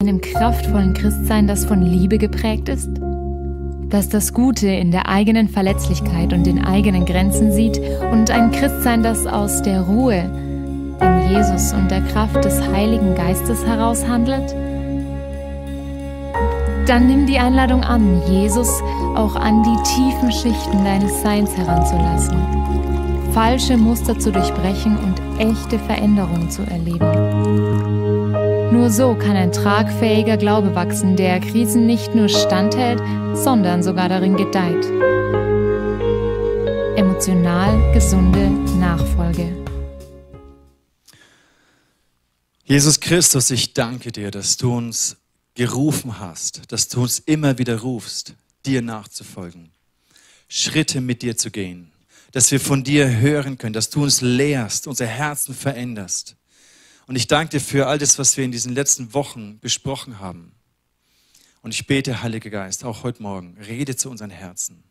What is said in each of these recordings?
einem kraftvollen Christsein, das von Liebe geprägt ist? Das das Gute in der eigenen Verletzlichkeit und den eigenen Grenzen sieht und ein Christsein, das aus der Ruhe in Jesus und der Kraft des Heiligen Geistes heraus handelt? Dann nimm die Einladung an, Jesus auch an die tiefen Schichten deines Seins heranzulassen, falsche Muster zu durchbrechen und echte Veränderungen zu erleben. Nur so kann ein tragfähiger Glaube wachsen, der Krisen nicht nur standhält, sondern sogar darin gedeiht. Emotional gesunde Nachfolge. Jesus Christus, ich danke dir, dass du uns gerufen hast, dass du uns immer wieder rufst, dir nachzufolgen, Schritte mit dir zu gehen, dass wir von dir hören können, dass du uns lehrst, unser Herzen veränderst. Und ich danke dir für all das, was wir in diesen letzten Wochen besprochen haben. Und ich bete, Heiliger Geist, auch heute Morgen, rede zu unseren Herzen.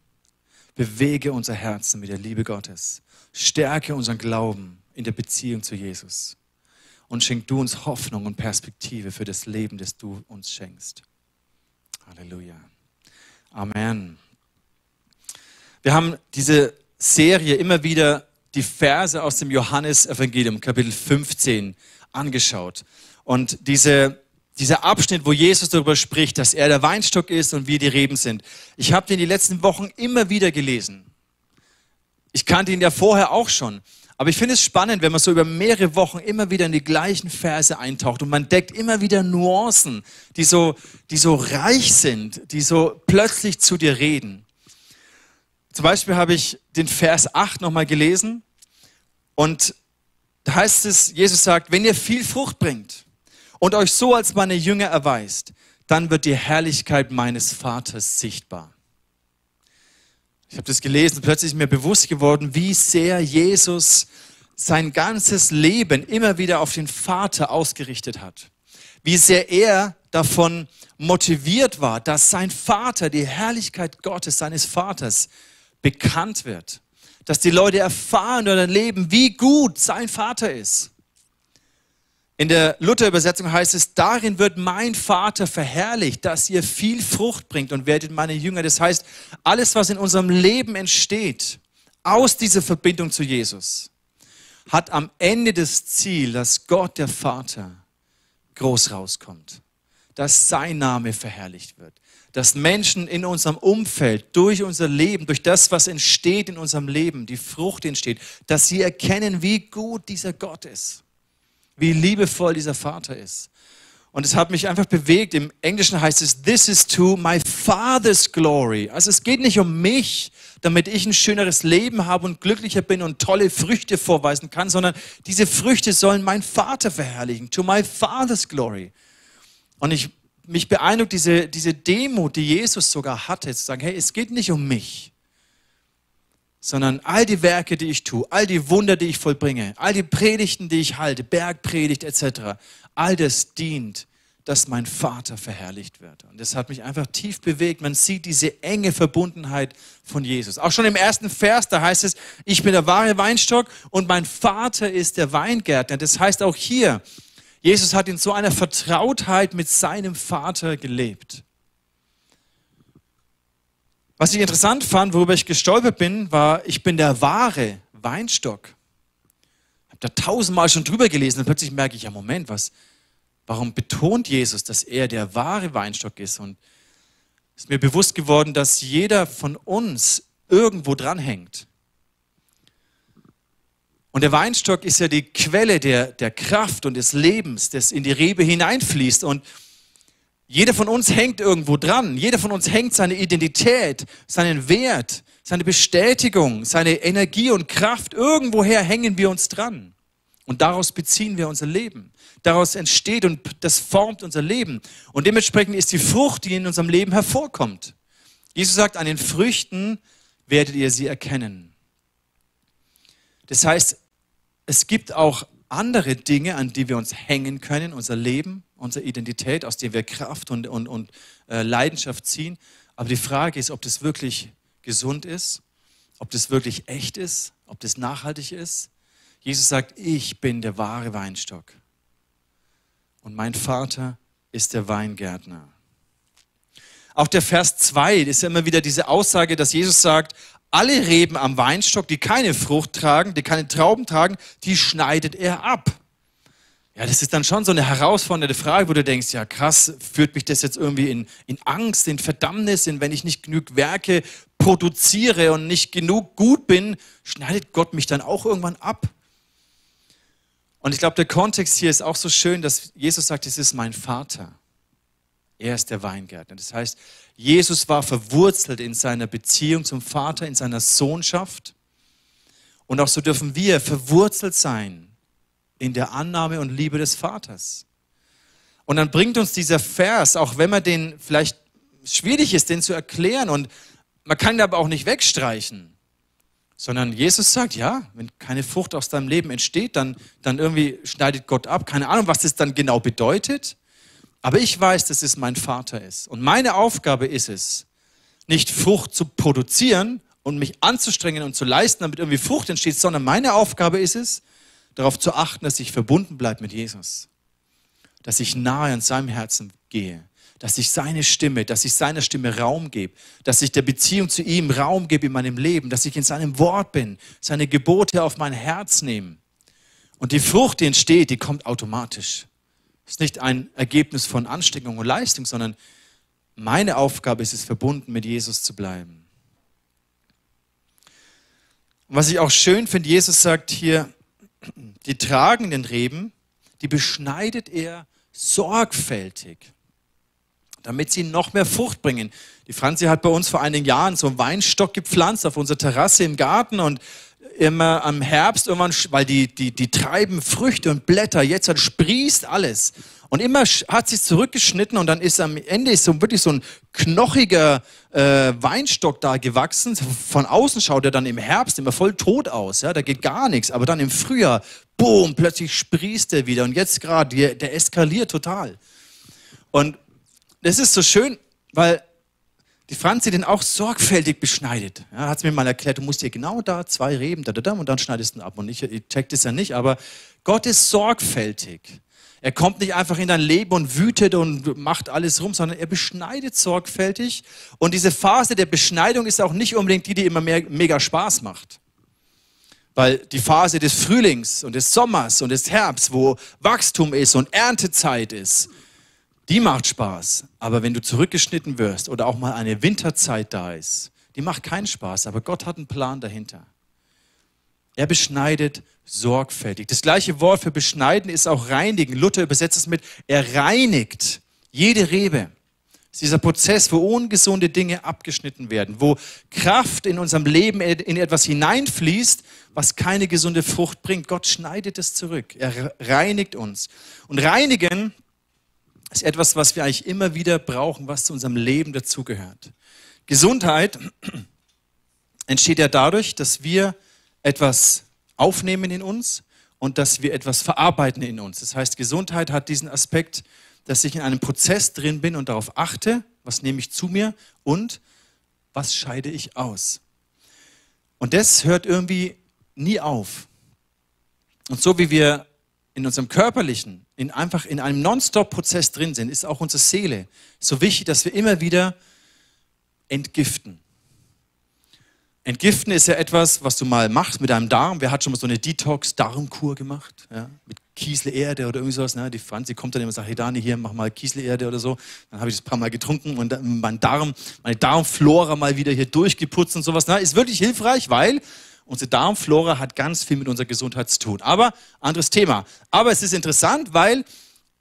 Bewege unser Herzen mit der Liebe Gottes. Stärke unseren Glauben in der Beziehung zu Jesus und schenk du uns Hoffnung und Perspektive für das Leben, das du uns schenkst. Halleluja. Amen. Wir haben diese Serie immer wieder die Verse aus dem Johannesevangelium, Kapitel 15, angeschaut. Und diese, dieser Abschnitt, wo Jesus darüber spricht, dass er der Weinstock ist und wir die Reben sind. Ich habe den die letzten Wochen immer wieder gelesen. Ich kannte ihn ja vorher auch schon. Aber ich finde es spannend, wenn man so über mehrere Wochen immer wieder in die gleichen Verse eintaucht und man deckt immer wieder Nuancen, die so, die so reich sind, die so plötzlich zu dir reden. Zum Beispiel habe ich den Vers 8 nochmal gelesen und da heißt es, Jesus sagt, wenn ihr viel Frucht bringt und euch so als meine Jünger erweist, dann wird die Herrlichkeit meines Vaters sichtbar. Ich habe das gelesen, plötzlich ist mir bewusst geworden, wie sehr Jesus sein ganzes Leben immer wieder auf den Vater ausgerichtet hat. Wie sehr er davon motiviert war, dass sein Vater, die Herrlichkeit Gottes, seines Vaters, bekannt wird. Dass die Leute erfahren oder erleben, wie gut sein Vater ist. In der Luther-Übersetzung heißt es, darin wird mein Vater verherrlicht, dass ihr viel Frucht bringt und werdet meine Jünger. Das heißt, alles, was in unserem Leben entsteht, aus dieser Verbindung zu Jesus, hat am Ende das Ziel, dass Gott, der Vater, groß rauskommt, dass sein Name verherrlicht wird, dass Menschen in unserem Umfeld, durch unser Leben, durch das, was entsteht in unserem Leben, die Frucht entsteht, dass sie erkennen, wie gut dieser Gott ist wie liebevoll dieser Vater ist. Und es hat mich einfach bewegt. Im Englischen heißt es, this is to my father's glory. Also es geht nicht um mich, damit ich ein schöneres Leben habe und glücklicher bin und tolle Früchte vorweisen kann, sondern diese Früchte sollen mein Vater verherrlichen. To my father's glory. Und ich, mich beeindruckt diese, diese Demut, die Jesus sogar hatte, zu sagen, hey, es geht nicht um mich sondern all die Werke, die ich tue, all die Wunder, die ich vollbringe, all die Predigten, die ich halte, Bergpredigt etc., all das dient, dass mein Vater verherrlicht wird. Und das hat mich einfach tief bewegt. Man sieht diese enge Verbundenheit von Jesus. Auch schon im ersten Vers, da heißt es, ich bin der wahre Weinstock und mein Vater ist der Weingärtner. Das heißt auch hier, Jesus hat in so einer Vertrautheit mit seinem Vater gelebt. Was ich interessant fand, worüber ich gestolpert bin, war, ich bin der wahre Weinstock. Ich habe da tausendmal schon drüber gelesen und plötzlich merke ich, ja Moment, was, warum betont Jesus, dass er der wahre Weinstock ist? Und es ist mir bewusst geworden, dass jeder von uns irgendwo dranhängt. Und der Weinstock ist ja die Quelle der, der Kraft und des Lebens, das in die Rebe hineinfließt. Und jeder von uns hängt irgendwo dran. Jeder von uns hängt seine Identität, seinen Wert, seine Bestätigung, seine Energie und Kraft. Irgendwoher hängen wir uns dran. Und daraus beziehen wir unser Leben. Daraus entsteht und das formt unser Leben. Und dementsprechend ist die Frucht, die in unserem Leben hervorkommt. Jesus sagt, an den Früchten werdet ihr sie erkennen. Das heißt, es gibt auch andere Dinge, an die wir uns hängen können, unser Leben, unsere Identität, aus der wir Kraft und, und, und äh, Leidenschaft ziehen. Aber die Frage ist, ob das wirklich gesund ist, ob das wirklich echt ist, ob das nachhaltig ist. Jesus sagt, ich bin der wahre Weinstock. Und mein Vater ist der Weingärtner. Auch der Vers 2 ist ja immer wieder diese Aussage, dass Jesus sagt, alle Reben am Weinstock, die keine Frucht tragen, die keine Trauben tragen, die schneidet er ab. Ja, das ist dann schon so eine herausfordernde Frage, wo du denkst, ja krass, führt mich das jetzt irgendwie in, in Angst, in Verdammnis, in wenn ich nicht genug Werke produziere und nicht genug gut bin, schneidet Gott mich dann auch irgendwann ab? Und ich glaube, der Kontext hier ist auch so schön, dass Jesus sagt, es ist mein Vater. Er ist der Weingärtner. Das heißt, Jesus war verwurzelt in seiner Beziehung zum Vater, in seiner Sohnschaft. Und auch so dürfen wir verwurzelt sein in der Annahme und Liebe des Vaters. Und dann bringt uns dieser Vers, auch wenn man den vielleicht schwierig ist, den zu erklären und man kann ihn aber auch nicht wegstreichen, sondern Jesus sagt, ja, wenn keine Frucht aus deinem Leben entsteht, dann, dann irgendwie schneidet Gott ab. Keine Ahnung, was das dann genau bedeutet. Aber ich weiß, dass es mein Vater ist. Und meine Aufgabe ist es, nicht Frucht zu produzieren und mich anzustrengen und zu leisten, damit irgendwie Frucht entsteht, sondern meine Aufgabe ist es, darauf zu achten, dass ich verbunden bleibe mit Jesus. Dass ich nahe an seinem Herzen gehe. Dass ich seine Stimme, dass ich seiner Stimme Raum gebe. Dass ich der Beziehung zu ihm Raum gebe in meinem Leben. Dass ich in seinem Wort bin. Seine Gebote auf mein Herz nehme. Und die Frucht, die entsteht, die kommt automatisch ist nicht ein Ergebnis von Anstrengung und Leistung, sondern meine Aufgabe ist es, verbunden mit Jesus zu bleiben. Und was ich auch schön finde, Jesus sagt hier, die tragenden Reben, die beschneidet er sorgfältig, damit sie noch mehr Frucht bringen. Die Franzi hat bei uns vor einigen Jahren so einen Weinstock gepflanzt auf unserer Terrasse im Garten und immer am Herbst, irgendwann, weil die, die, die treiben Früchte und Blätter, jetzt halt sprießt alles. Und immer hat sich zurückgeschnitten und dann ist am Ende ist so wirklich so ein knochiger äh, Weinstock da gewachsen. Von außen schaut er dann im Herbst immer voll tot aus, ja, da geht gar nichts. Aber dann im Frühjahr, boom, plötzlich sprießt er wieder. Und jetzt gerade, der, der eskaliert total. Und das ist so schön, weil die Franzi den auch sorgfältig beschneidet. Ja, hat es mir mal erklärt, du musst hier genau da zwei Reben, da, da, da, und dann schneidest du ihn ab. Und ich, ich check das ja nicht, aber Gott ist sorgfältig. Er kommt nicht einfach in dein Leben und wütet und macht alles rum, sondern er beschneidet sorgfältig. Und diese Phase der Beschneidung ist auch nicht unbedingt die, die immer mehr, mega Spaß macht. Weil die Phase des Frühlings und des Sommers und des Herbst, wo Wachstum ist und Erntezeit ist, die macht Spaß. Aber wenn du zurückgeschnitten wirst oder auch mal eine Winterzeit da ist, die macht keinen Spaß. Aber Gott hat einen Plan dahinter. Er beschneidet sorgfältig. Das gleiche Wort für beschneiden ist auch reinigen. Luther übersetzt es mit, er reinigt jede Rebe. Das ist dieser Prozess, wo ungesunde Dinge abgeschnitten werden, wo Kraft in unserem Leben in etwas hineinfließt, was keine gesunde Frucht bringt. Gott schneidet es zurück. Er reinigt uns. Und reinigen ist etwas, was wir eigentlich immer wieder brauchen, was zu unserem Leben dazugehört. Gesundheit entsteht ja dadurch, dass wir etwas aufnehmen in uns und dass wir etwas verarbeiten in uns. Das heißt, Gesundheit hat diesen Aspekt, dass ich in einem Prozess drin bin und darauf achte, was nehme ich zu mir und was scheide ich aus. Und das hört irgendwie nie auf. Und so wie wir in unserem körperlichen, in einfach in einem Non-Stop-Prozess drin sind, ist auch unsere Seele so wichtig, dass wir immer wieder entgiften. Entgiften ist ja etwas, was du mal machst mit deinem Darm. Wer hat schon mal so eine Detox-Darmkur gemacht? Ja? Mit Kieselerde oder irgendwie sowas. Ne? Die Franzi kommt dann immer und sagt, hey Dani, hier, mach mal Kieselerde oder so. Dann habe ich das ein paar Mal getrunken und mein Darm, meine Darmflora mal wieder hier durchgeputzt und sowas. Ne? Ist wirklich hilfreich, weil Unsere Darmflora hat ganz viel mit unserer Gesundheit zu tun. Aber anderes Thema. Aber es ist interessant, weil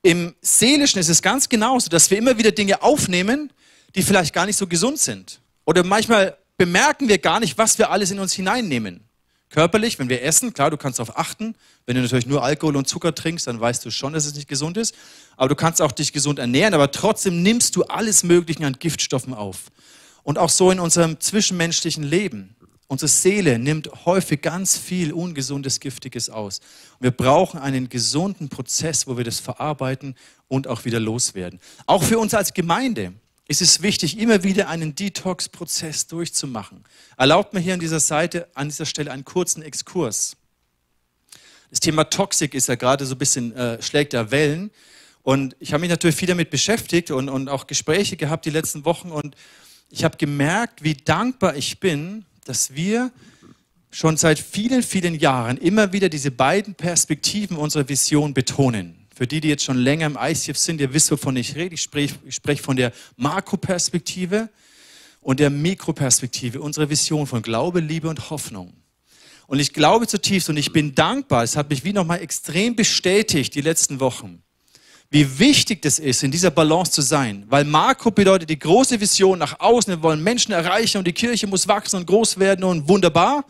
im Seelischen ist es ganz genauso, dass wir immer wieder Dinge aufnehmen, die vielleicht gar nicht so gesund sind. Oder manchmal bemerken wir gar nicht, was wir alles in uns hineinnehmen. Körperlich, wenn wir essen, klar, du kannst darauf achten. Wenn du natürlich nur Alkohol und Zucker trinkst, dann weißt du schon, dass es nicht gesund ist. Aber du kannst auch dich gesund ernähren, aber trotzdem nimmst du alles Mögliche an Giftstoffen auf. Und auch so in unserem zwischenmenschlichen Leben. Unsere Seele nimmt häufig ganz viel ungesundes, giftiges aus. Wir brauchen einen gesunden Prozess, wo wir das verarbeiten und auch wieder loswerden. Auch für uns als Gemeinde ist es wichtig, immer wieder einen Detox-Prozess durchzumachen. Erlaubt mir hier an dieser Seite, an dieser Stelle einen kurzen Exkurs. Das Thema Toxik ist ja gerade so ein bisschen, äh, schlägt da Wellen. Und ich habe mich natürlich viel damit beschäftigt und, und auch Gespräche gehabt die letzten Wochen. Und ich habe gemerkt, wie dankbar ich bin, dass wir schon seit vielen, vielen Jahren immer wieder diese beiden Perspektiven unserer Vision betonen. Für die, die jetzt schon länger im ICF sind, ihr wisst, wovon ich rede. Ich spreche, ich spreche von der Makroperspektive und der Mikroperspektive, unserer Vision von Glaube, Liebe und Hoffnung. Und ich glaube zutiefst und ich bin dankbar, es hat mich wie nochmal extrem bestätigt die letzten Wochen, wie wichtig das ist, in dieser Balance zu sein. Weil Makro bedeutet die große Vision nach außen, wir wollen Menschen erreichen und die Kirche muss wachsen und groß werden und wunderbar.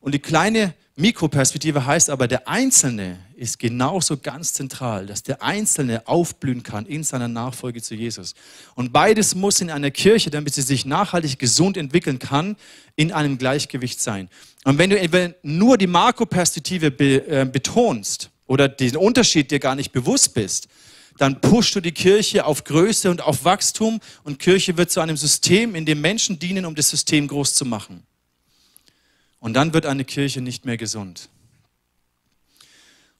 Und die kleine Mikroperspektive heißt aber, der Einzelne ist genauso ganz zentral, dass der Einzelne aufblühen kann in seiner Nachfolge zu Jesus. Und beides muss in einer Kirche, damit sie sich nachhaltig gesund entwickeln kann, in einem Gleichgewicht sein. Und wenn du nur die Makroperspektive be, äh, betonst oder den Unterschied dir gar nicht bewusst bist, dann pushst du die Kirche auf Größe und auf Wachstum und Kirche wird zu einem System, in dem Menschen dienen, um das System groß zu machen. Und dann wird eine Kirche nicht mehr gesund.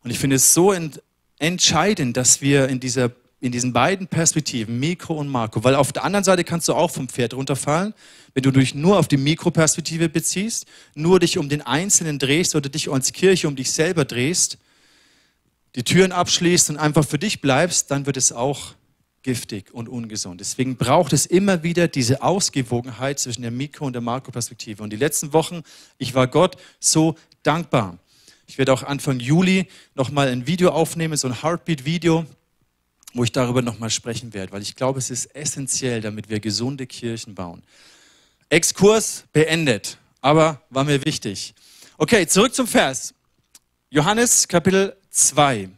Und ich finde es so ent entscheidend, dass wir in, dieser, in diesen beiden Perspektiven, Mikro und Makro, weil auf der anderen Seite kannst du auch vom Pferd runterfallen, wenn du dich nur auf die Mikroperspektive beziehst, nur dich um den Einzelnen drehst oder dich als Kirche um dich selber drehst, die Türen abschließt und einfach für dich bleibst, dann wird es auch giftig und ungesund. Deswegen braucht es immer wieder diese Ausgewogenheit zwischen der Mikro- und der Makroperspektive. Und die letzten Wochen, ich war Gott so dankbar. Ich werde auch Anfang Juli nochmal ein Video aufnehmen, so ein Heartbeat-Video, wo ich darüber nochmal sprechen werde, weil ich glaube, es ist essentiell, damit wir gesunde Kirchen bauen. Exkurs beendet, aber war mir wichtig. Okay, zurück zum Vers. Johannes Kapitel 2.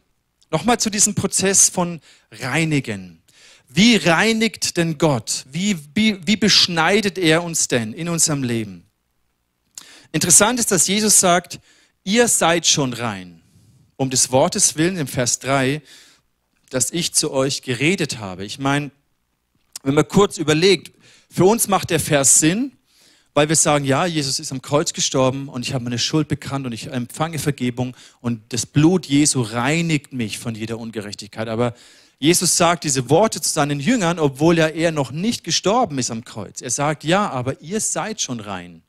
Nochmal zu diesem Prozess von Reinigen. Wie reinigt denn Gott? Wie, wie, wie beschneidet er uns denn in unserem Leben? Interessant ist, dass Jesus sagt, ihr seid schon rein. Um des Wortes willen im Vers 3, dass ich zu euch geredet habe. Ich meine, wenn man kurz überlegt, für uns macht der Vers Sinn, weil wir sagen, ja, Jesus ist am Kreuz gestorben und ich habe meine Schuld bekannt und ich empfange Vergebung und das Blut Jesu reinigt mich von jeder Ungerechtigkeit. Aber Jesus sagt diese Worte zu seinen Jüngern, obwohl er er noch nicht gestorben ist am Kreuz. Er sagt, ja, aber ihr seid schon rein.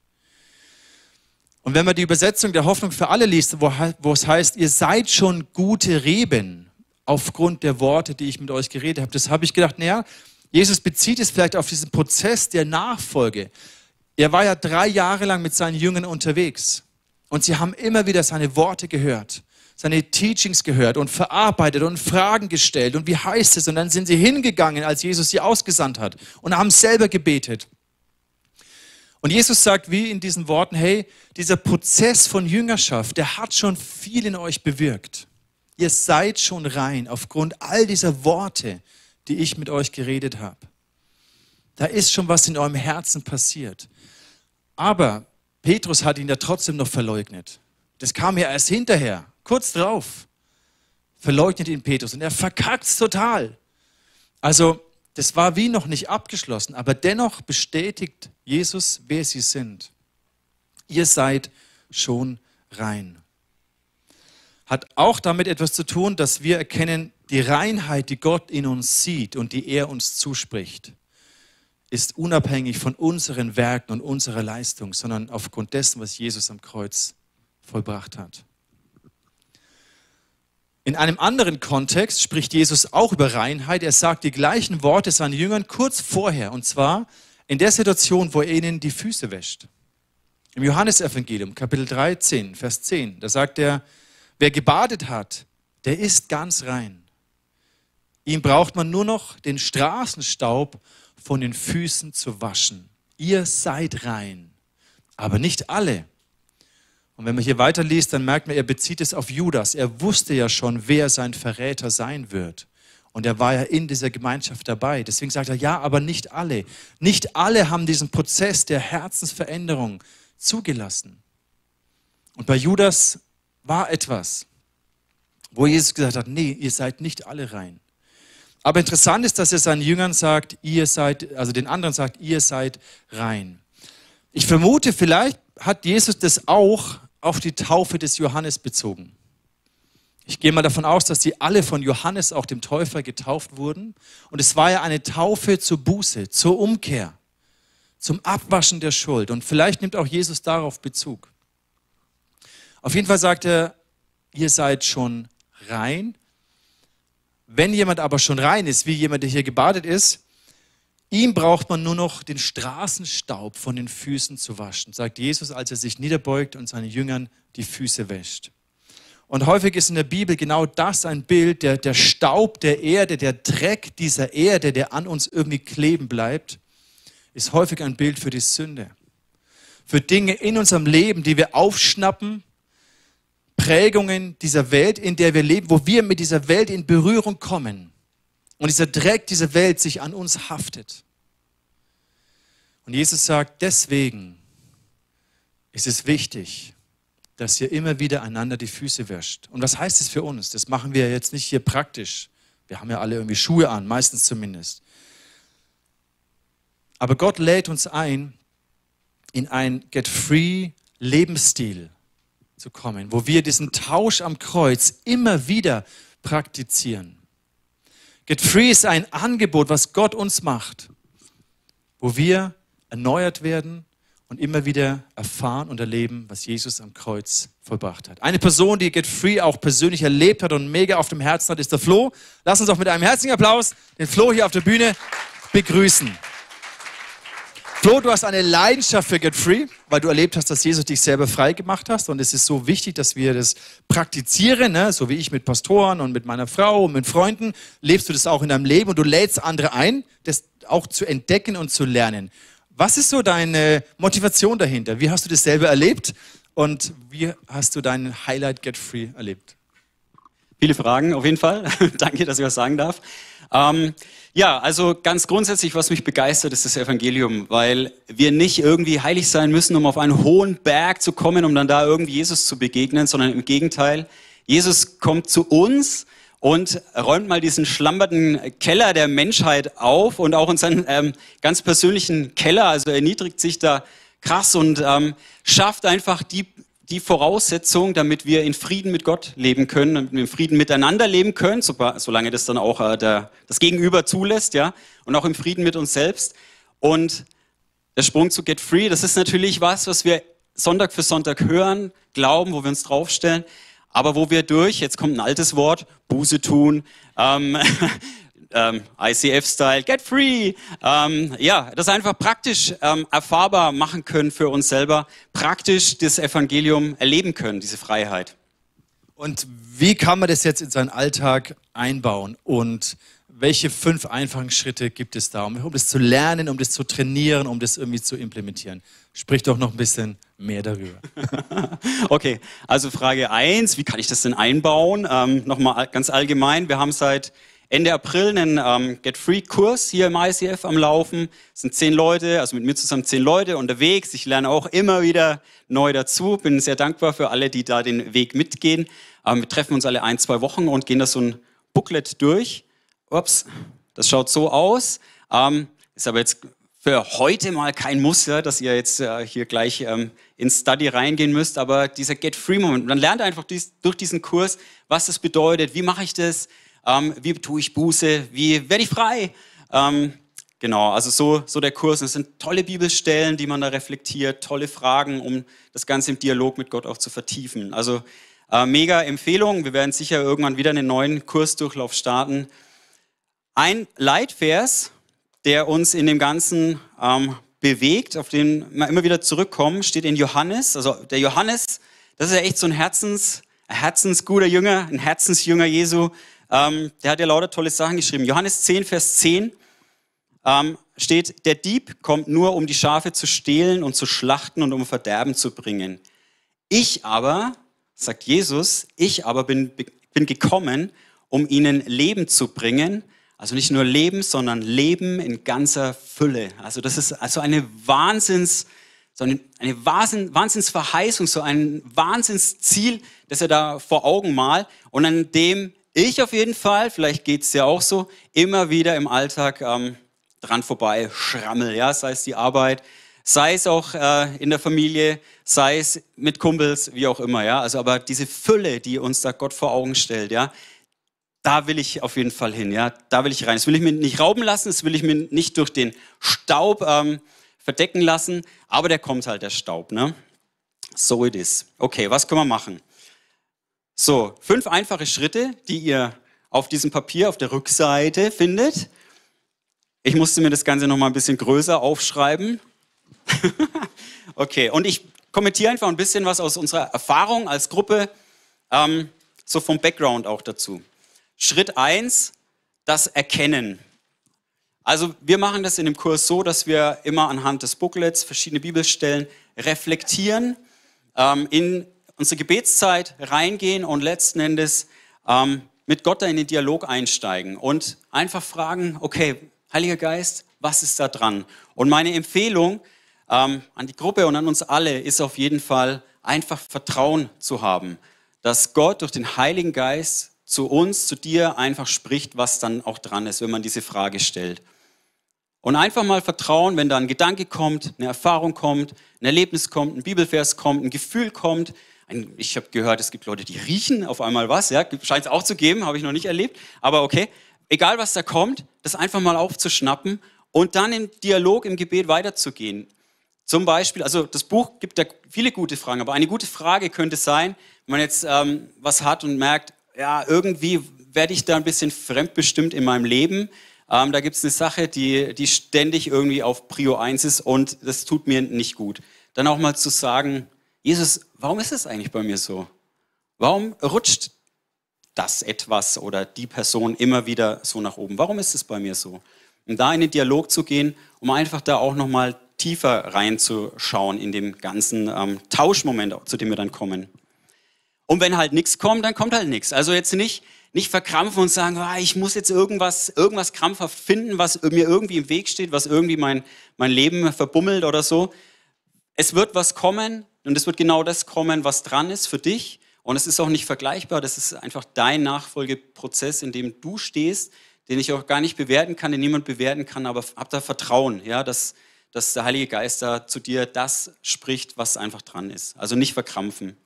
Und wenn man die Übersetzung der Hoffnung für alle liest, wo es heißt, ihr seid schon gute Reben, aufgrund der Worte, die ich mit euch geredet habe, das habe ich gedacht, naja, Jesus bezieht es vielleicht auf diesen Prozess der Nachfolge. Er war ja drei Jahre lang mit seinen Jüngern unterwegs und sie haben immer wieder seine Worte gehört, seine Teachings gehört und verarbeitet und Fragen gestellt und wie heißt es und dann sind sie hingegangen, als Jesus sie ausgesandt hat und haben selber gebetet. Und Jesus sagt wie in diesen Worten, hey, dieser Prozess von Jüngerschaft, der hat schon viel in euch bewirkt. Ihr seid schon rein aufgrund all dieser Worte, die ich mit euch geredet habe. Da ist schon was in eurem Herzen passiert. Aber Petrus hat ihn ja trotzdem noch verleugnet. Das kam ja erst hinterher, kurz drauf. Verleugnet ihn Petrus und er verkackt es total. Also, das war wie noch nicht abgeschlossen, aber dennoch bestätigt Jesus, wer sie sind. Ihr seid schon rein. Hat auch damit etwas zu tun, dass wir erkennen, die Reinheit, die Gott in uns sieht und die er uns zuspricht ist unabhängig von unseren Werken und unserer Leistung, sondern aufgrund dessen, was Jesus am Kreuz vollbracht hat. In einem anderen Kontext spricht Jesus auch über Reinheit. Er sagt die gleichen Worte seinen Jüngern kurz vorher, und zwar in der Situation, wo er ihnen die Füße wäscht. Im Johannesevangelium, Kapitel 13, Vers 10, da sagt er, wer gebadet hat, der ist ganz rein. Ihm braucht man nur noch den Straßenstaub von den Füßen zu waschen. Ihr seid rein, aber nicht alle. Und wenn man hier weiterliest, dann merkt man, er bezieht es auf Judas. Er wusste ja schon, wer sein Verräter sein wird. Und er war ja in dieser Gemeinschaft dabei. Deswegen sagt er, ja, aber nicht alle. Nicht alle haben diesen Prozess der Herzensveränderung zugelassen. Und bei Judas war etwas, wo Jesus gesagt hat, nee, ihr seid nicht alle rein. Aber interessant ist, dass er seinen Jüngern sagt, ihr seid, also den anderen sagt, ihr seid rein. Ich vermute, vielleicht hat Jesus das auch auf die Taufe des Johannes bezogen. Ich gehe mal davon aus, dass die alle von Johannes, auch dem Täufer, getauft wurden. Und es war ja eine Taufe zur Buße, zur Umkehr, zum Abwaschen der Schuld. Und vielleicht nimmt auch Jesus darauf Bezug. Auf jeden Fall sagt er, ihr seid schon rein. Wenn jemand aber schon rein ist, wie jemand, der hier gebadet ist, ihm braucht man nur noch den Straßenstaub von den Füßen zu waschen, sagt Jesus, als er sich niederbeugt und seinen Jüngern die Füße wäscht. Und häufig ist in der Bibel genau das ein Bild, der, der Staub der Erde, der Dreck dieser Erde, der an uns irgendwie kleben bleibt, ist häufig ein Bild für die Sünde. Für Dinge in unserem Leben, die wir aufschnappen, Prägungen dieser Welt, in der wir leben, wo wir mit dieser Welt in Berührung kommen und dieser Dreck dieser Welt sich an uns haftet. Und Jesus sagt, deswegen ist es wichtig, dass ihr immer wieder einander die Füße wäscht. Und was heißt das für uns? Das machen wir jetzt nicht hier praktisch. Wir haben ja alle irgendwie Schuhe an, meistens zumindest. Aber Gott lädt uns ein, in ein Get-Free-Lebensstil zu kommen, wo wir diesen Tausch am Kreuz immer wieder praktizieren. Get Free ist ein Angebot, was Gott uns macht, wo wir erneuert werden und immer wieder erfahren und erleben, was Jesus am Kreuz vollbracht hat. Eine Person, die Get Free auch persönlich erlebt hat und mega auf dem Herzen hat, ist der Flo. Lass uns auch mit einem herzlichen Applaus den Flo hier auf der Bühne begrüßen. Flo, du hast eine Leidenschaft für Get Free, weil du erlebt hast, dass Jesus dich selber frei gemacht hast. Und es ist so wichtig, dass wir das praktizieren, ne? so wie ich mit Pastoren und mit meiner Frau und mit Freunden, lebst du das auch in deinem Leben und du lädst andere ein, das auch zu entdecken und zu lernen. Was ist so deine Motivation dahinter? Wie hast du das selber erlebt und wie hast du deinen Highlight Get Free erlebt? Viele Fragen auf jeden Fall. Danke, dass ich was sagen darf. Ähm, ja, also ganz grundsätzlich, was mich begeistert, ist das Evangelium, weil wir nicht irgendwie heilig sein müssen, um auf einen hohen Berg zu kommen, um dann da irgendwie Jesus zu begegnen, sondern im Gegenteil, Jesus kommt zu uns und räumt mal diesen schlamperten Keller der Menschheit auf und auch unseren ähm, ganz persönlichen Keller, also erniedrigt sich da krass und ähm, schafft einfach die, die Voraussetzung, damit wir in Frieden mit Gott leben können und in Frieden miteinander leben können, solange das dann auch äh, der, das Gegenüber zulässt, ja, und auch im Frieden mit uns selbst. Und der Sprung zu Get Free, das ist natürlich was, was wir Sonntag für Sonntag hören, glauben, wo wir uns draufstellen aber wo wir durch, jetzt kommt ein altes Wort, Buße tun, ähm, ähm, ICF-Style, get free, ähm, ja, das einfach praktisch ähm, erfahrbar machen können für uns selber, praktisch das Evangelium erleben können, diese Freiheit. Und wie kann man das jetzt in seinen Alltag einbauen und welche fünf einfachen Schritte gibt es da, um, um das zu lernen, um das zu trainieren, um das irgendwie zu implementieren? Sprich doch noch ein bisschen mehr darüber. okay, also Frage 1, wie kann ich das denn einbauen? Ähm, Nochmal ganz allgemein, wir haben seit Ende April einen ähm, Get Free Kurs hier im ICF am Laufen. Es sind zehn Leute, also mit mir zusammen zehn Leute unterwegs. Ich lerne auch immer wieder neu dazu. Bin sehr dankbar für alle, die da den Weg mitgehen. Ähm, wir treffen uns alle ein, zwei Wochen und gehen das so ein Booklet durch. Ups, das schaut so aus. Ähm, ist aber jetzt für heute mal kein Muss, ja, dass ihr jetzt äh, hier gleich ähm, ins Study reingehen müsst, aber dieser Get Free Moment. Man lernt einfach dies, durch diesen Kurs, was das bedeutet, wie mache ich das, ähm, wie tue ich Buße, wie werde ich frei. Ähm, genau, also so, so der Kurs. Es sind tolle Bibelstellen, die man da reflektiert, tolle Fragen, um das Ganze im Dialog mit Gott auch zu vertiefen. Also äh, mega Empfehlung. Wir werden sicher irgendwann wieder einen neuen Kursdurchlauf starten. Ein Leitvers, der uns in dem Ganzen ähm, bewegt, auf den wir immer wieder zurückkommen, steht in Johannes. Also der Johannes, das ist ja echt so ein Herzens, ein herzensguter Jünger, ein Herzensjünger Jesu. Ähm, der hat ja lauter tolle Sachen geschrieben. Johannes 10, Vers 10 ähm, steht, der Dieb kommt nur, um die Schafe zu stehlen und zu schlachten und um Verderben zu bringen. Ich aber, sagt Jesus, ich aber bin, bin gekommen, um ihnen Leben zu bringen also nicht nur Leben, sondern Leben in ganzer Fülle. Also das ist also eine Wahnsinns, so eine, eine Wahnsinnsverheißung, so ein Wahnsinnsziel, das er da vor Augen malt und an dem ich auf jeden Fall, vielleicht geht es ja auch so, immer wieder im Alltag ähm, dran vorbei schrammel. Ja? Sei es die Arbeit, sei es auch äh, in der Familie, sei es mit Kumpels, wie auch immer, ja. Also, aber diese Fülle, die uns da Gott vor Augen stellt, ja, da will ich auf jeden Fall hin, ja. Da will ich rein. Das will ich mir nicht rauben lassen, das will ich mir nicht durch den Staub ähm, verdecken lassen, aber der kommt halt, der Staub, ne. So it is. Okay, was können wir machen? So, fünf einfache Schritte, die ihr auf diesem Papier auf der Rückseite findet. Ich musste mir das Ganze noch mal ein bisschen größer aufschreiben. okay, und ich kommentiere einfach ein bisschen was aus unserer Erfahrung als Gruppe, ähm, so vom Background auch dazu. Schritt eins: das Erkennen. Also wir machen das in dem Kurs so, dass wir immer anhand des Booklets verschiedene Bibelstellen reflektieren, ähm, in unsere Gebetszeit reingehen und letzten Endes ähm, mit Gott da in den Dialog einsteigen und einfach fragen, okay, Heiliger Geist, was ist da dran? Und meine Empfehlung ähm, an die Gruppe und an uns alle ist auf jeden Fall einfach Vertrauen zu haben, dass Gott durch den Heiligen Geist zu uns, zu dir einfach spricht, was dann auch dran ist, wenn man diese Frage stellt. Und einfach mal vertrauen, wenn da ein Gedanke kommt, eine Erfahrung kommt, ein Erlebnis kommt, ein Bibelvers kommt, ein Gefühl kommt. Ein, ich habe gehört, es gibt Leute, die riechen auf einmal was. Ja, scheint es auch zu geben, habe ich noch nicht erlebt. Aber okay, egal was da kommt, das einfach mal aufzuschnappen und dann im Dialog, im Gebet weiterzugehen. Zum Beispiel, also das Buch gibt da viele gute Fragen, aber eine gute Frage könnte sein, wenn man jetzt ähm, was hat und merkt, ja, irgendwie werde ich da ein bisschen fremdbestimmt in meinem Leben. Ähm, da gibt es eine Sache, die, die ständig irgendwie auf Prio 1 ist und das tut mir nicht gut. Dann auch mal zu sagen, Jesus, warum ist es eigentlich bei mir so? Warum rutscht das etwas oder die Person immer wieder so nach oben? Warum ist es bei mir so? Und da in den Dialog zu gehen, um einfach da auch nochmal tiefer reinzuschauen in dem ganzen ähm, Tauschmoment, zu dem wir dann kommen. Und wenn halt nichts kommt, dann kommt halt nichts. Also jetzt nicht, nicht verkrampfen und sagen, ah, ich muss jetzt irgendwas, irgendwas krampfhaft finden, was mir irgendwie im Weg steht, was irgendwie mein, mein Leben verbummelt oder so. Es wird was kommen und es wird genau das kommen, was dran ist für dich. Und es ist auch nicht vergleichbar. Das ist einfach dein Nachfolgeprozess, in dem du stehst, den ich auch gar nicht bewerten kann, den niemand bewerten kann, aber hab da Vertrauen, ja, dass, dass der Heilige Geist da zu dir das spricht, was einfach dran ist. Also nicht verkrampfen.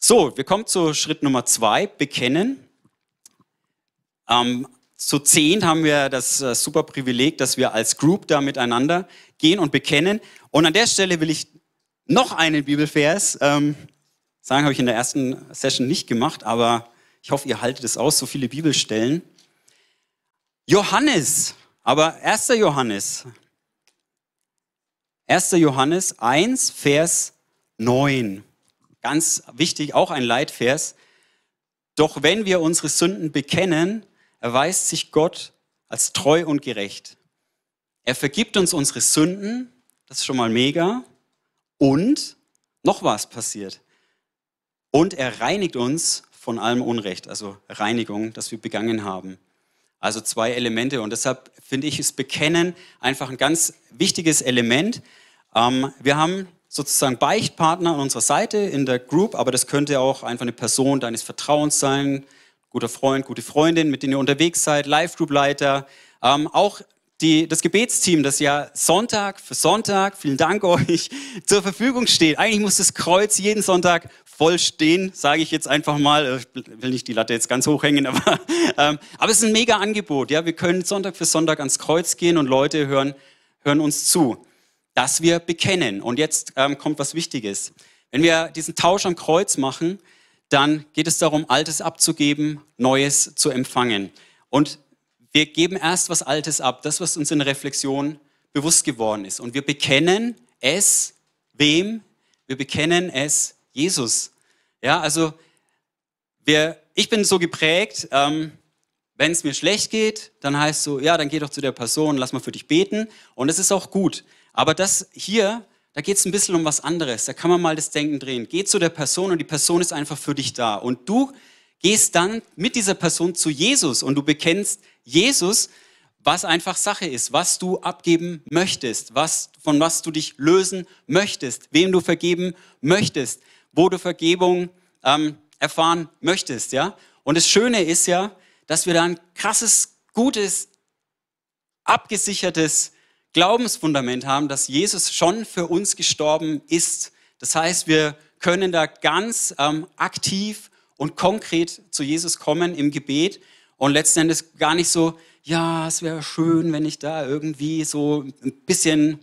So, wir kommen zu Schritt Nummer zwei, bekennen. Ähm, zu zehn haben wir das äh, super Privileg, dass wir als Group da miteinander gehen und bekennen. Und an der Stelle will ich noch einen Bibelvers ähm, sagen, habe ich in der ersten Session nicht gemacht, aber ich hoffe, ihr haltet es aus, so viele Bibelstellen. Johannes, aber 1. Johannes. 1. Johannes 1, Vers 9. Ganz wichtig, auch ein Leitvers. Doch wenn wir unsere Sünden bekennen, erweist sich Gott als treu und gerecht. Er vergibt uns unsere Sünden, das ist schon mal mega. Und noch was passiert. Und er reinigt uns von allem Unrecht, also Reinigung, das wir begangen haben. Also zwei Elemente. Und deshalb finde ich, ist Bekennen einfach ein ganz wichtiges Element. Ähm, wir haben sozusagen Beichtpartner an unserer Seite in der Group, aber das könnte auch einfach eine Person deines Vertrauens sein, guter Freund, gute Freundin, mit denen ihr unterwegs seid, Live-Group-Leiter, ähm, auch die, das Gebetsteam, das ja Sonntag für Sonntag, vielen Dank euch, zur Verfügung steht. Eigentlich muss das Kreuz jeden Sonntag voll stehen, sage ich jetzt einfach mal. Ich will nicht die Latte jetzt ganz hoch hängen, aber, ähm, aber es ist ein mega Angebot. Ja? Wir können Sonntag für Sonntag ans Kreuz gehen und Leute hören, hören uns zu, dass wir bekennen. Und jetzt ähm, kommt was Wichtiges. Wenn wir diesen Tausch am Kreuz machen, dann geht es darum, Altes abzugeben, Neues zu empfangen. Und wir geben erst was Altes ab, das, was uns in Reflexion bewusst geworden ist. Und wir bekennen es wem? Wir bekennen es Jesus. Ja, also wir, ich bin so geprägt, ähm, wenn es mir schlecht geht, dann heißt so, ja, dann geh doch zu der Person, lass mal für dich beten. Und es ist auch gut. Aber das hier, da geht es ein bisschen um was anderes. Da kann man mal das Denken drehen. Geh zu der Person und die Person ist einfach für dich da. Und du gehst dann mit dieser Person zu Jesus und du bekennst Jesus, was einfach Sache ist, was du abgeben möchtest, was, von was du dich lösen möchtest, wem du vergeben möchtest, wo du Vergebung ähm, erfahren möchtest, ja. Und das Schöne ist ja, dass wir da ein krasses, gutes, abgesichertes Glaubensfundament haben, dass Jesus schon für uns gestorben ist. Das heißt, wir können da ganz ähm, aktiv und konkret zu Jesus kommen im Gebet. Und letzten Endes gar nicht so, ja, es wäre schön, wenn ich da irgendwie so ein bisschen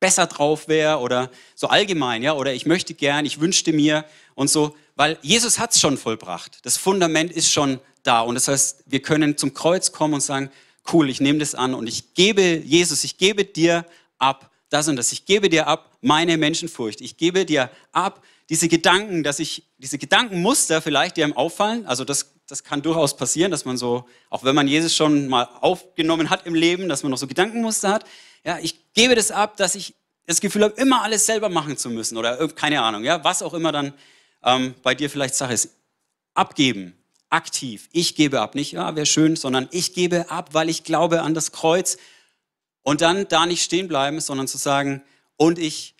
besser drauf wäre oder so allgemein, ja, oder ich möchte gern, ich wünschte mir und so, weil Jesus hat es schon vollbracht. Das Fundament ist schon da. Und das heißt, wir können zum Kreuz kommen und sagen, cool, ich nehme das an und ich gebe Jesus, ich gebe dir ab das und das, ich gebe dir ab meine Menschenfurcht, ich gebe dir ab diese Gedanken, dass ich diese Gedankenmuster vielleicht, die einem auffallen, also das das kann durchaus passieren, dass man so, auch wenn man Jesus schon mal aufgenommen hat im Leben, dass man noch so Gedankenmuster hat. Ja, ich gebe das ab, dass ich das Gefühl habe, immer alles selber machen zu müssen oder keine Ahnung, ja, was auch immer dann ähm, bei dir vielleicht Sache ist. Abgeben, aktiv. Ich gebe ab, nicht, ja, wäre schön, sondern ich gebe ab, weil ich glaube an das Kreuz und dann da nicht stehen bleiben, sondern zu sagen, und ich,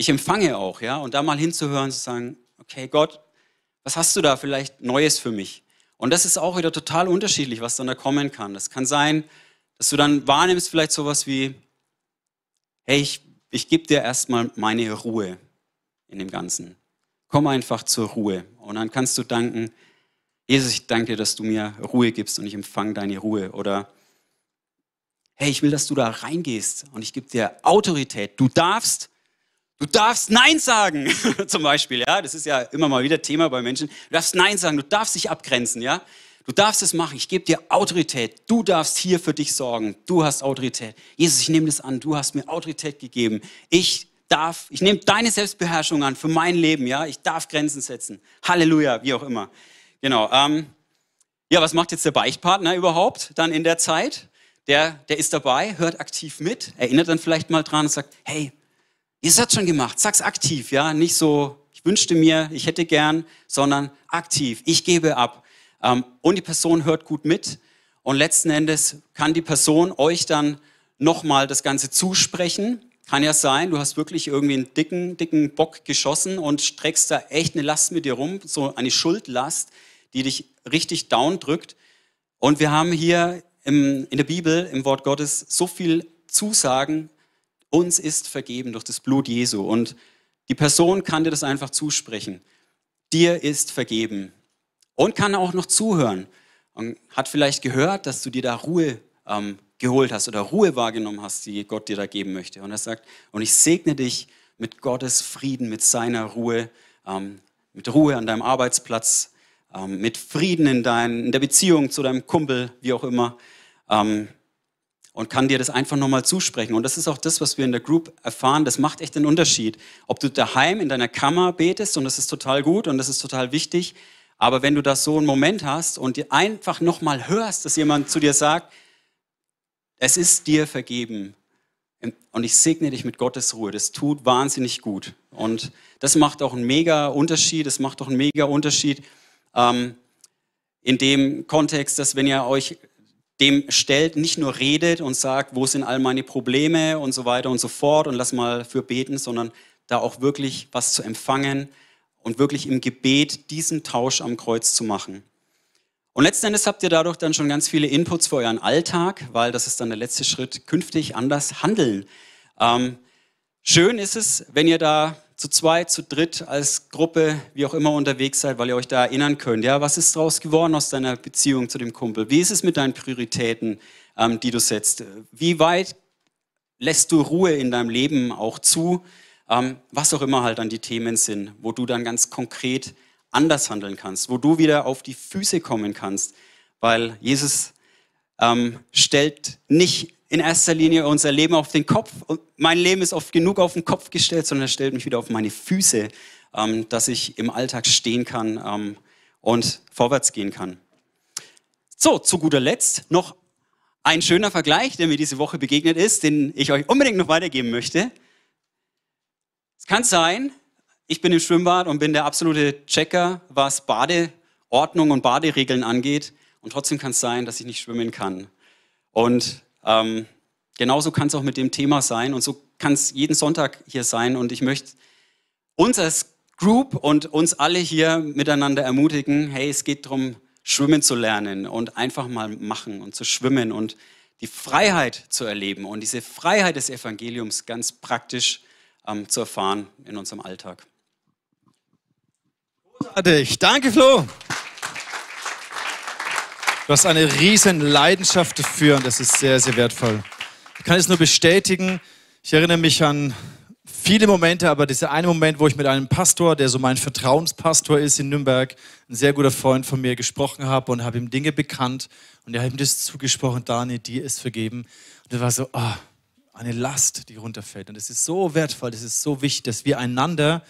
ich empfange auch, ja, und da mal hinzuhören, zu sagen, okay, Gott, was hast du da vielleicht Neues für mich? Und das ist auch wieder total unterschiedlich, was dann da kommen kann. Das kann sein, dass du dann wahrnimmst vielleicht sowas wie, hey, ich, ich gebe dir erstmal meine Ruhe in dem Ganzen. Komm einfach zur Ruhe. Und dann kannst du danken, Jesus, ich danke, dass du mir Ruhe gibst und ich empfange deine Ruhe. Oder, hey, ich will, dass du da reingehst und ich gebe dir Autorität. Du darfst Du darfst Nein sagen, zum Beispiel, ja. Das ist ja immer mal wieder Thema bei Menschen. Du darfst Nein sagen, du darfst dich abgrenzen, ja. Du darfst es machen. Ich gebe dir Autorität. Du darfst hier für dich sorgen. Du hast Autorität. Jesus, ich nehme das an. Du hast mir Autorität gegeben. Ich darf, ich nehme deine Selbstbeherrschung an für mein Leben, ja. Ich darf Grenzen setzen. Halleluja, wie auch immer. Genau. Ähm, ja, was macht jetzt der Beichtpartner überhaupt dann in der Zeit? Der, der ist dabei, hört aktiv mit, erinnert dann vielleicht mal dran und sagt, hey, Jesus hat schon gemacht. Sag's aktiv, ja. Nicht so, ich wünschte mir, ich hätte gern, sondern aktiv. Ich gebe ab. Ähm, und die Person hört gut mit. Und letzten Endes kann die Person euch dann nochmal das Ganze zusprechen. Kann ja sein, du hast wirklich irgendwie einen dicken, dicken Bock geschossen und streckst da echt eine Last mit dir rum, so eine Schuldlast, die dich richtig down drückt. Und wir haben hier im, in der Bibel, im Wort Gottes, so viel Zusagen, uns ist vergeben durch das Blut Jesu. Und die Person kann dir das einfach zusprechen. Dir ist vergeben. Und kann auch noch zuhören. Und hat vielleicht gehört, dass du dir da Ruhe ähm, geholt hast oder Ruhe wahrgenommen hast, die Gott dir da geben möchte. Und er sagt, und ich segne dich mit Gottes Frieden, mit seiner Ruhe, ähm, mit Ruhe an deinem Arbeitsplatz, ähm, mit Frieden in, dein, in der Beziehung zu deinem Kumpel, wie auch immer. Ähm, und kann dir das einfach nochmal zusprechen. Und das ist auch das, was wir in der Group erfahren. Das macht echt einen Unterschied. Ob du daheim in deiner Kammer betest, und das ist total gut und das ist total wichtig. Aber wenn du das so einen Moment hast und dir einfach nochmal hörst, dass jemand zu dir sagt, es ist dir vergeben. Und ich segne dich mit Gottes Ruhe. Das tut wahnsinnig gut. Und das macht auch einen mega Unterschied. Das macht auch einen mega Unterschied ähm, in dem Kontext, dass wenn ihr euch dem stellt, nicht nur redet und sagt, wo sind all meine Probleme und so weiter und so fort und lass mal für beten, sondern da auch wirklich was zu empfangen und wirklich im Gebet diesen Tausch am Kreuz zu machen. Und letzten Endes habt ihr dadurch dann schon ganz viele Inputs für euren Alltag, weil das ist dann der letzte Schritt, künftig anders handeln. Ähm, schön ist es, wenn ihr da zu zweit, zu dritt, als Gruppe, wie auch immer unterwegs seid, weil ihr euch da erinnern könnt. Ja, was ist daraus geworden aus deiner Beziehung zu dem Kumpel? Wie ist es mit deinen Prioritäten, ähm, die du setzt? Wie weit lässt du Ruhe in deinem Leben auch zu? Ähm, was auch immer halt dann die Themen sind, wo du dann ganz konkret anders handeln kannst, wo du wieder auf die Füße kommen kannst, weil Jesus ähm, stellt nicht in erster Linie unser Leben auf den Kopf. Und mein Leben ist oft genug auf den Kopf gestellt, sondern er stellt mich wieder auf meine Füße, ähm, dass ich im Alltag stehen kann ähm, und vorwärts gehen kann. So, zu guter Letzt noch ein schöner Vergleich, der mir diese Woche begegnet ist, den ich euch unbedingt noch weitergeben möchte. Es kann sein, ich bin im Schwimmbad und bin der absolute Checker, was Badeordnung und Baderegeln angeht. Und trotzdem kann es sein, dass ich nicht schwimmen kann. Und ähm, genauso kann es auch mit dem Thema sein und so kann es jeden Sonntag hier sein. Und ich möchte uns als Group und uns alle hier miteinander ermutigen, hey, es geht darum, schwimmen zu lernen und einfach mal machen und zu schwimmen und die Freiheit zu erleben und diese Freiheit des Evangeliums ganz praktisch ähm, zu erfahren in unserem Alltag. Großartig. Danke, Flo. Du hast eine riesen Leidenschaft dafür und das ist sehr, sehr wertvoll. Ich kann es nur bestätigen. Ich erinnere mich an viele Momente, aber dieser eine Moment, wo ich mit einem Pastor, der so mein Vertrauenspastor ist in Nürnberg, ein sehr guter Freund von mir gesprochen habe und habe ihm Dinge bekannt und er hat ihm das zugesprochen, Dani, dir ist vergeben. Und das war so, oh, eine Last, die runterfällt. Und das ist so wertvoll, das ist so wichtig, dass wir einander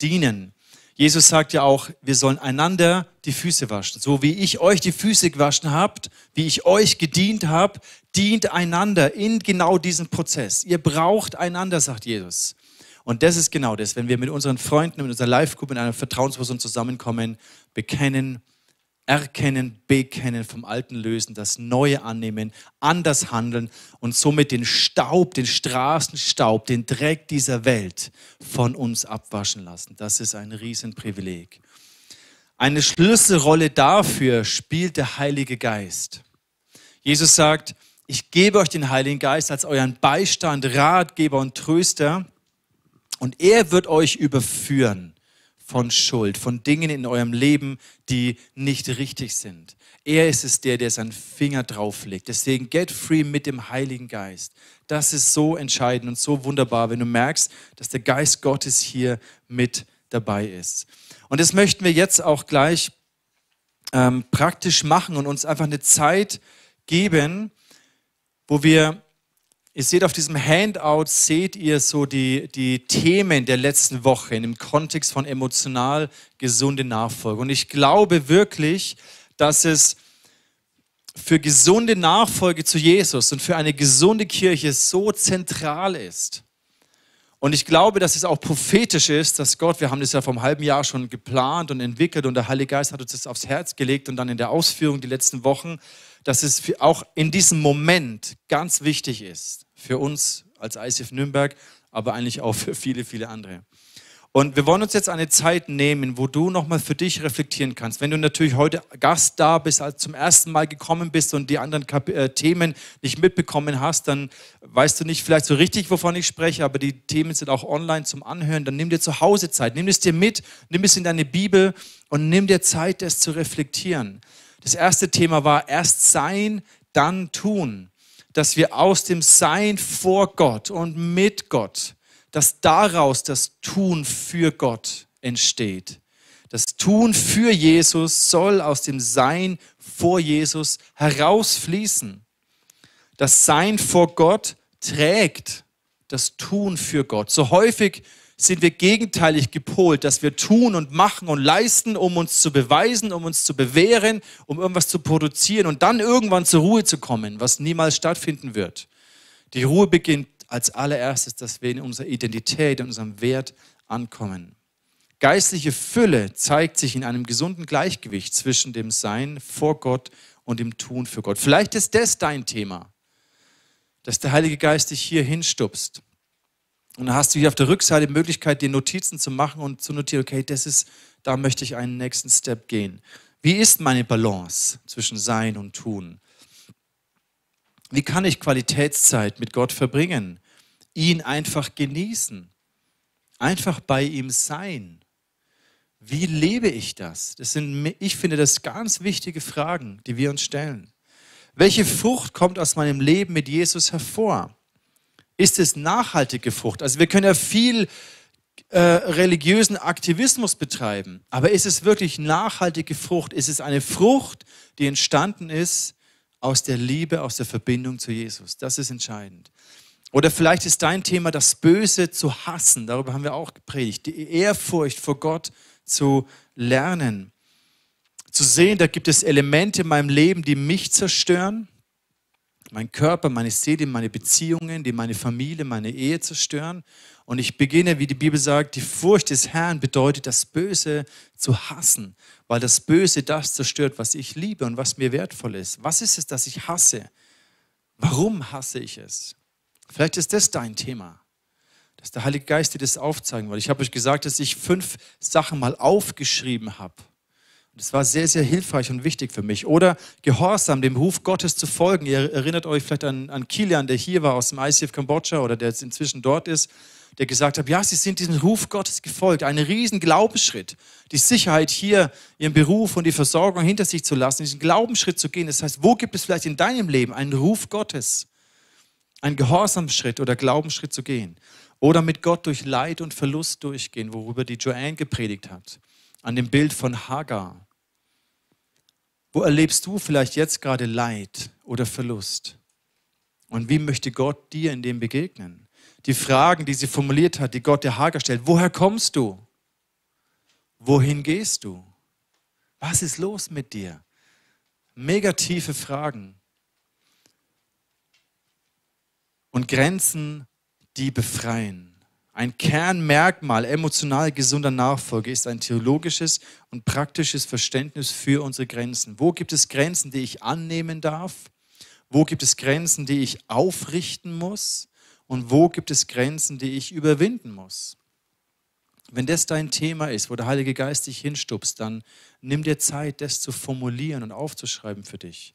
dienen. Jesus sagt ja auch, wir sollen einander die Füße waschen. So wie ich euch die Füße gewaschen habt, wie ich euch gedient habe, dient einander in genau diesem Prozess. Ihr braucht einander, sagt Jesus. Und das ist genau das, wenn wir mit unseren Freunden, mit unserer Live-Gruppe in einer Vertrauensperson zusammenkommen, bekennen, erkennen, bekennen, vom Alten lösen, das Neue annehmen, anders handeln und somit den Staub, den Straßenstaub, den Dreck dieser Welt von uns abwaschen lassen. Das ist ein Riesenprivileg. Eine Schlüsselrolle dafür spielt der Heilige Geist. Jesus sagt, ich gebe euch den Heiligen Geist als euren Beistand, Ratgeber und Tröster und er wird euch überführen von Schuld, von Dingen in eurem Leben, die nicht richtig sind. Er ist es der, der seinen Finger drauflegt. Deswegen get free mit dem Heiligen Geist. Das ist so entscheidend und so wunderbar, wenn du merkst, dass der Geist Gottes hier mit dabei ist. Und das möchten wir jetzt auch gleich ähm, praktisch machen und uns einfach eine Zeit geben, wo wir Ihr seht auf diesem Handout, seht ihr so die, die Themen der letzten Woche in dem Kontext von emotional gesunde Nachfolge. Und ich glaube wirklich, dass es für gesunde Nachfolge zu Jesus und für eine gesunde Kirche so zentral ist. Und ich glaube, dass es auch prophetisch ist, dass Gott, wir haben das ja vom halben Jahr schon geplant und entwickelt und der Heilige Geist hat uns das aufs Herz gelegt und dann in der Ausführung die letzten Wochen, dass es auch in diesem Moment ganz wichtig ist, für uns als ICF Nürnberg, aber eigentlich auch für viele, viele andere. Und wir wollen uns jetzt eine Zeit nehmen, wo du nochmal für dich reflektieren kannst. Wenn du natürlich heute Gast da bist, als zum ersten Mal gekommen bist und die anderen Kap äh, Themen nicht mitbekommen hast, dann weißt du nicht vielleicht so richtig, wovon ich spreche, aber die Themen sind auch online zum Anhören. Dann nimm dir zu Hause Zeit, nimm es dir mit, nimm es in deine Bibel und nimm dir Zeit, das zu reflektieren. Das erste Thema war erst sein, dann tun dass wir aus dem Sein vor Gott und mit Gott, dass daraus das Tun für Gott entsteht. Das Tun für Jesus soll aus dem Sein vor Jesus herausfließen. Das Sein vor Gott trägt das Tun für Gott. So häufig sind wir gegenteilig gepolt, dass wir tun und machen und leisten, um uns zu beweisen, um uns zu bewähren, um irgendwas zu produzieren und dann irgendwann zur Ruhe zu kommen, was niemals stattfinden wird. Die Ruhe beginnt als allererstes, dass wir in unserer Identität, in unserem Wert ankommen. Geistliche Fülle zeigt sich in einem gesunden Gleichgewicht zwischen dem Sein vor Gott und dem Tun für Gott. Vielleicht ist das dein Thema, dass der Heilige Geist dich hier hinstupst und dann hast du hier auf der Rückseite die Möglichkeit, dir Notizen zu machen und zu notieren, okay, das ist, da möchte ich einen nächsten Step gehen. Wie ist meine Balance zwischen Sein und Tun? Wie kann ich Qualitätszeit mit Gott verbringen? Ihn einfach genießen. Einfach bei ihm sein. Wie lebe ich das? Das sind, ich finde das ganz wichtige Fragen, die wir uns stellen. Welche Frucht kommt aus meinem Leben mit Jesus hervor? Ist es nachhaltige Frucht. Also wir können ja viel äh, religiösen Aktivismus betreiben, aber ist es wirklich nachhaltige Frucht? Ist es eine Frucht, die entstanden ist aus der Liebe, aus der Verbindung zu Jesus? Das ist entscheidend. Oder vielleicht ist dein Thema, das Böse zu hassen. Darüber haben wir auch gepredigt. Die Ehrfurcht vor Gott zu lernen. Zu sehen, da gibt es Elemente in meinem Leben, die mich zerstören mein Körper, meine Seele, meine Beziehungen, die meine Familie, meine Ehe zerstören. Und ich beginne, wie die Bibel sagt, die Furcht des Herrn bedeutet, das Böse zu hassen, weil das Böse das zerstört, was ich liebe und was mir wertvoll ist. Was ist es, das ich hasse? Warum hasse ich es? Vielleicht ist das dein Thema, dass der Heilige Geist dir das aufzeigen will. Ich habe euch gesagt, dass ich fünf Sachen mal aufgeschrieben habe Das war sehr, sehr hilfreich und wichtig für mich. Oder Gehorsam, dem Ruf Gottes zu folgen. Ihr erinnert euch vielleicht an, an Kilian, der hier war aus dem ICF Kambodscha oder der jetzt inzwischen dort ist, der gesagt hat, ja, sie sind diesem Ruf Gottes gefolgt. Ein riesen Glaubensschritt. Die Sicherheit hier, ihren Beruf und die Versorgung hinter sich zu lassen, diesen Glaubensschritt zu gehen. Das heißt, wo gibt es vielleicht in deinem Leben einen Ruf Gottes? Einen Gehorsamschritt oder Glaubensschritt zu gehen? Oder mit Gott durch Leid und Verlust durchgehen, worüber die Joanne gepredigt hat. An dem Bild von Hagar. Wo erlebst du vielleicht jetzt gerade Leid oder Verlust? Und wie möchte Gott dir in dem begegnen? Die Fragen, die sie formuliert hat, die Gott der Hager stellt. Woher kommst du? Wohin gehst du? Was ist los mit dir? Mega tiefe Fragen. Und Grenzen, die befreien. Ein Kernmerkmal emotional gesunder Nachfolge ist ein theologisches und praktisches Verständnis für unsere Grenzen. Wo gibt es Grenzen, die ich annehmen darf? Wo gibt es Grenzen, die ich aufrichten muss? Und wo gibt es Grenzen, die ich überwinden muss? Wenn das dein Thema ist, wo der Heilige Geist dich hinstupst, dann nimm dir Zeit, das zu formulieren und aufzuschreiben für dich.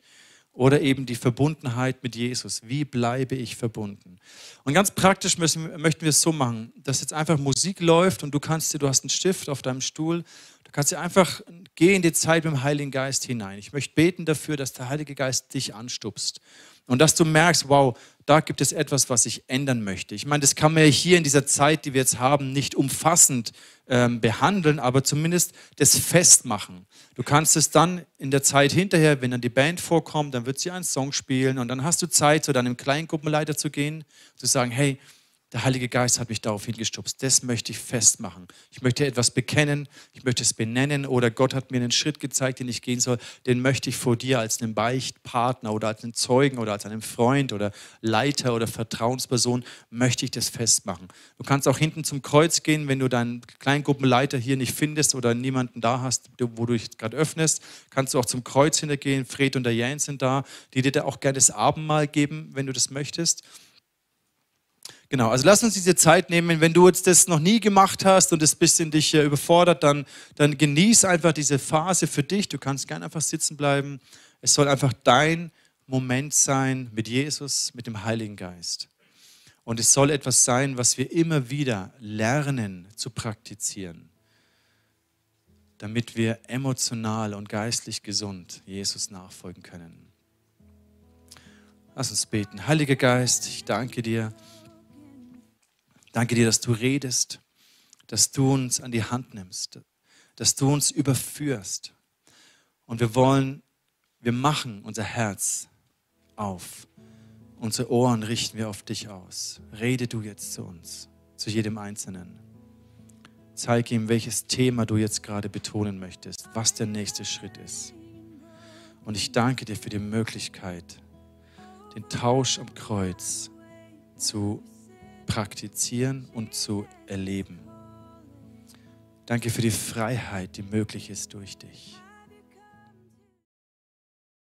Oder eben die Verbundenheit mit Jesus. Wie bleibe ich verbunden? Und ganz praktisch müssen, möchten wir es so machen, dass jetzt einfach Musik läuft und du kannst dir, du hast einen Stift auf deinem Stuhl, du kannst dir einfach gehen in die Zeit mit dem Heiligen Geist hinein. Ich möchte beten dafür, dass der Heilige Geist dich anstupst. Und dass du merkst, wow, da gibt es etwas, was ich ändern möchte. Ich meine, das kann man ja hier in dieser Zeit, die wir jetzt haben, nicht umfassend ähm, behandeln, aber zumindest das festmachen. Du kannst es dann in der Zeit hinterher, wenn dann die Band vorkommt, dann wird sie einen Song spielen und dann hast du Zeit, zu deinem Kleingruppenleiter zu gehen, zu sagen, hey, der Heilige Geist hat mich darauf hingestupst. Das möchte ich festmachen. Ich möchte etwas bekennen, ich möchte es benennen oder Gott hat mir einen Schritt gezeigt, den ich gehen soll. Den möchte ich vor dir als einen Beichtpartner oder als einen Zeugen oder als einen Freund oder Leiter oder Vertrauensperson, möchte ich das festmachen. Du kannst auch hinten zum Kreuz gehen, wenn du deinen Kleingruppenleiter hier nicht findest oder niemanden da hast, wo du dich gerade öffnest. Kannst du auch zum Kreuz hintergehen. Fred und der Jens sind da, die dir da auch gerne das Abendmahl geben, wenn du das möchtest. Genau, also lass uns diese Zeit nehmen. Wenn du jetzt das noch nie gemacht hast und es ein bisschen dich überfordert, dann, dann genieß einfach diese Phase für dich. Du kannst gerne einfach sitzen bleiben. Es soll einfach dein Moment sein mit Jesus, mit dem Heiligen Geist. Und es soll etwas sein, was wir immer wieder lernen zu praktizieren, damit wir emotional und geistlich gesund Jesus nachfolgen können. Lass uns beten. Heiliger Geist, ich danke dir Danke dir, dass du redest, dass du uns an die Hand nimmst, dass du uns überführst. Und wir wollen, wir machen unser Herz auf. Unsere Ohren richten wir auf dich aus. Rede du jetzt zu uns, zu jedem Einzelnen. Zeig ihm, welches Thema du jetzt gerade betonen möchtest, was der nächste Schritt ist. Und ich danke dir für die Möglichkeit, den Tausch am Kreuz zu praktizieren und zu erleben. Danke für die Freiheit, die möglich ist durch dich.